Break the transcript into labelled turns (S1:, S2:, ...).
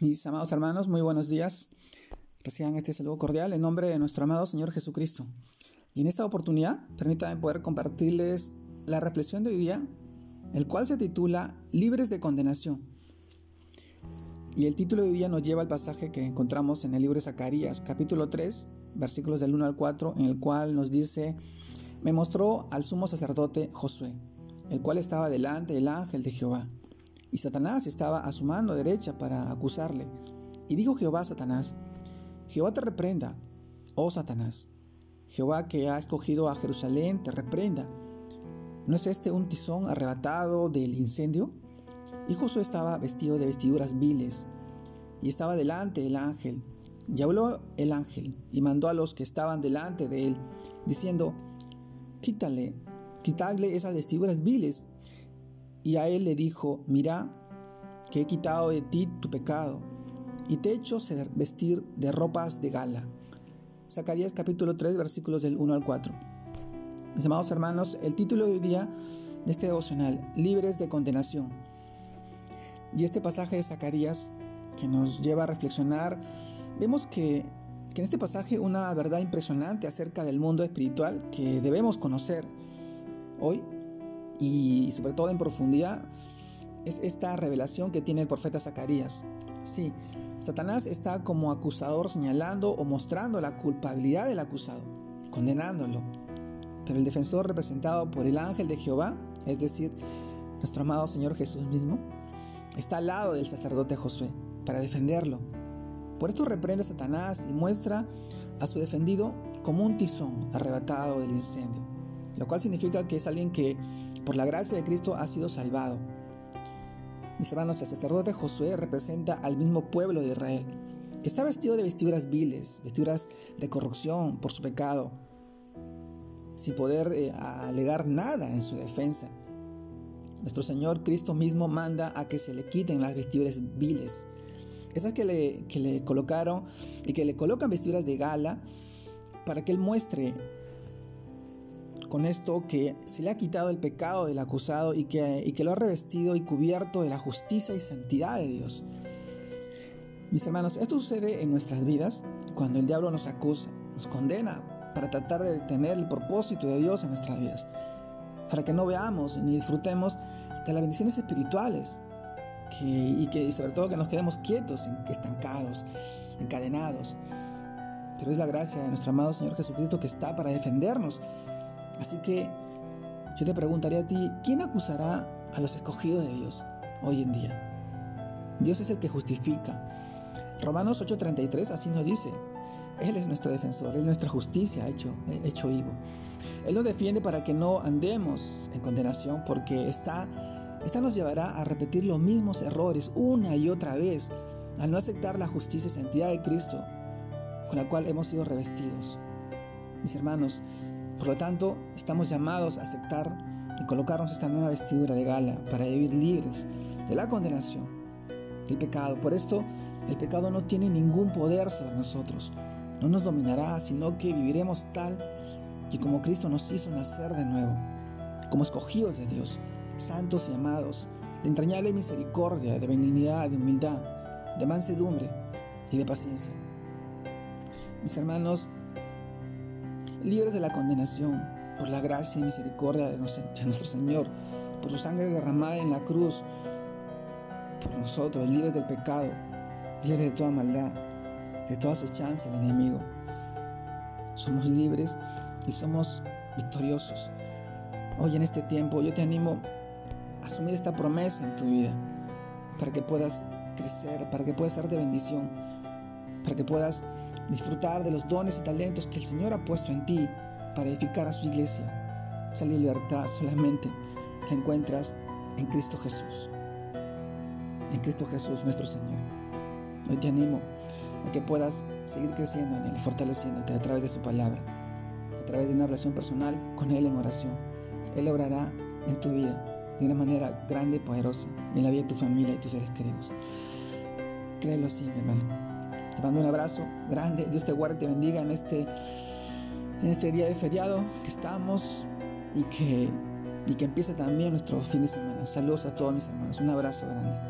S1: Mis amados hermanos, muy buenos días. Reciban este saludo cordial en nombre de nuestro amado Señor Jesucristo. Y en esta oportunidad, permítanme poder compartirles la reflexión de hoy día, el cual se titula Libres de condenación. Y el título de hoy día nos lleva al pasaje que encontramos en el libro de Zacarías, capítulo 3, versículos del 1 al 4, en el cual nos dice, me mostró al sumo sacerdote Josué, el cual estaba delante del ángel de Jehová y Satanás estaba a su mano derecha para acusarle. Y dijo Jehová a Satanás, Jehová te reprenda, oh Satanás. Jehová que ha escogido a Jerusalén te reprenda. ¿No es este un tizón arrebatado del incendio? Y Josué estaba vestido de vestiduras viles, y estaba delante del ángel. Y habló el ángel, y mandó a los que estaban delante de él, diciendo, Quítale, quítale esas vestiduras viles, y a él le dijo, mira, que he quitado de ti tu pecado, y te he hecho vestir de ropas de gala. Zacarías capítulo 3 versículos del 1 al 4. Mis amados hermanos, el título de hoy día de este devocional, Libres de condenación. Y este pasaje de Zacarías que nos lleva a reflexionar, vemos que, que en este pasaje una verdad impresionante acerca del mundo espiritual que debemos conocer hoy y sobre todo en profundidad es esta revelación que tiene el profeta Zacarías. Sí, Satanás está como acusador señalando o mostrando la culpabilidad del acusado, condenándolo. Pero el defensor representado por el ángel de Jehová, es decir, nuestro amado Señor Jesús mismo, está al lado del sacerdote Josué para defenderlo. Por esto reprende a Satanás y muestra a su defendido como un tizón arrebatado del incendio, lo cual significa que es alguien que por la gracia de Cristo ha sido salvado. Mis hermanos, el sacerdote Josué representa al mismo pueblo de Israel, que está vestido de vestiduras viles, vestiduras de corrupción por su pecado, sin poder eh, alegar nada en su defensa. Nuestro Señor Cristo mismo manda a que se le quiten las vestiduras viles, esas que le, que le colocaron y que le colocan vestiduras de gala para que Él muestre con esto que se le ha quitado el pecado del acusado y que, y que lo ha revestido y cubierto de la justicia y santidad de Dios. Mis hermanos, esto sucede en nuestras vidas cuando el diablo nos acusa, nos condena para tratar de detener el propósito de Dios en nuestras vidas, para que no veamos ni disfrutemos de las bendiciones espirituales y que sobre todo que nos quedemos quietos, estancados, encadenados. Pero es la gracia de nuestro amado Señor Jesucristo que está para defendernos Así que yo te preguntaría a ti, ¿quién acusará a los escogidos de Dios hoy en día? Dios es el que justifica. Romanos 8:33 así nos dice, Él es nuestro defensor, Él es nuestra justicia hecho, hecho vivo. Él nos defiende para que no andemos en condenación porque esta, esta nos llevará a repetir los mismos errores una y otra vez al no aceptar la justicia y santidad de Cristo con la cual hemos sido revestidos. Mis hermanos, por lo tanto, estamos llamados a aceptar y colocarnos esta nueva vestidura de gala para vivir libres de la condenación, del pecado. Por esto, el pecado no tiene ningún poder sobre nosotros. No nos dominará, sino que viviremos tal y como Cristo nos hizo nacer de nuevo, como escogidos de Dios, santos y amados, de entrañable misericordia, de benignidad, de humildad, de mansedumbre y de paciencia. Mis hermanos, libres de la condenación por la gracia y misericordia de nuestro Señor, por su sangre derramada en la cruz, por nosotros, libres del pecado, libres de toda maldad, de toda acechanza del enemigo. Somos libres y somos victoriosos. Hoy en este tiempo yo te animo a asumir esta promesa en tu vida para que puedas crecer, para que puedas ser de bendición, para que puedas disfrutar de los dones y talentos que el Señor ha puesto en ti para edificar a su iglesia. Esa libertad solamente la encuentras en Cristo Jesús. En Cristo Jesús, nuestro Señor. Hoy te animo a que puedas seguir creciendo en Él, fortaleciéndote a través de su palabra, a través de una relación personal con Él en oración. Él obrará en tu vida de una manera grande y poderosa en la vida de tu familia y tus seres queridos. Créelo así, mi hermano. Te mando un abrazo grande. Dios te guarde te bendiga en este, en este día de feriado que estamos y que, y que empiece también nuestro fin de semana. Saludos a todos mis hermanos. Un abrazo grande.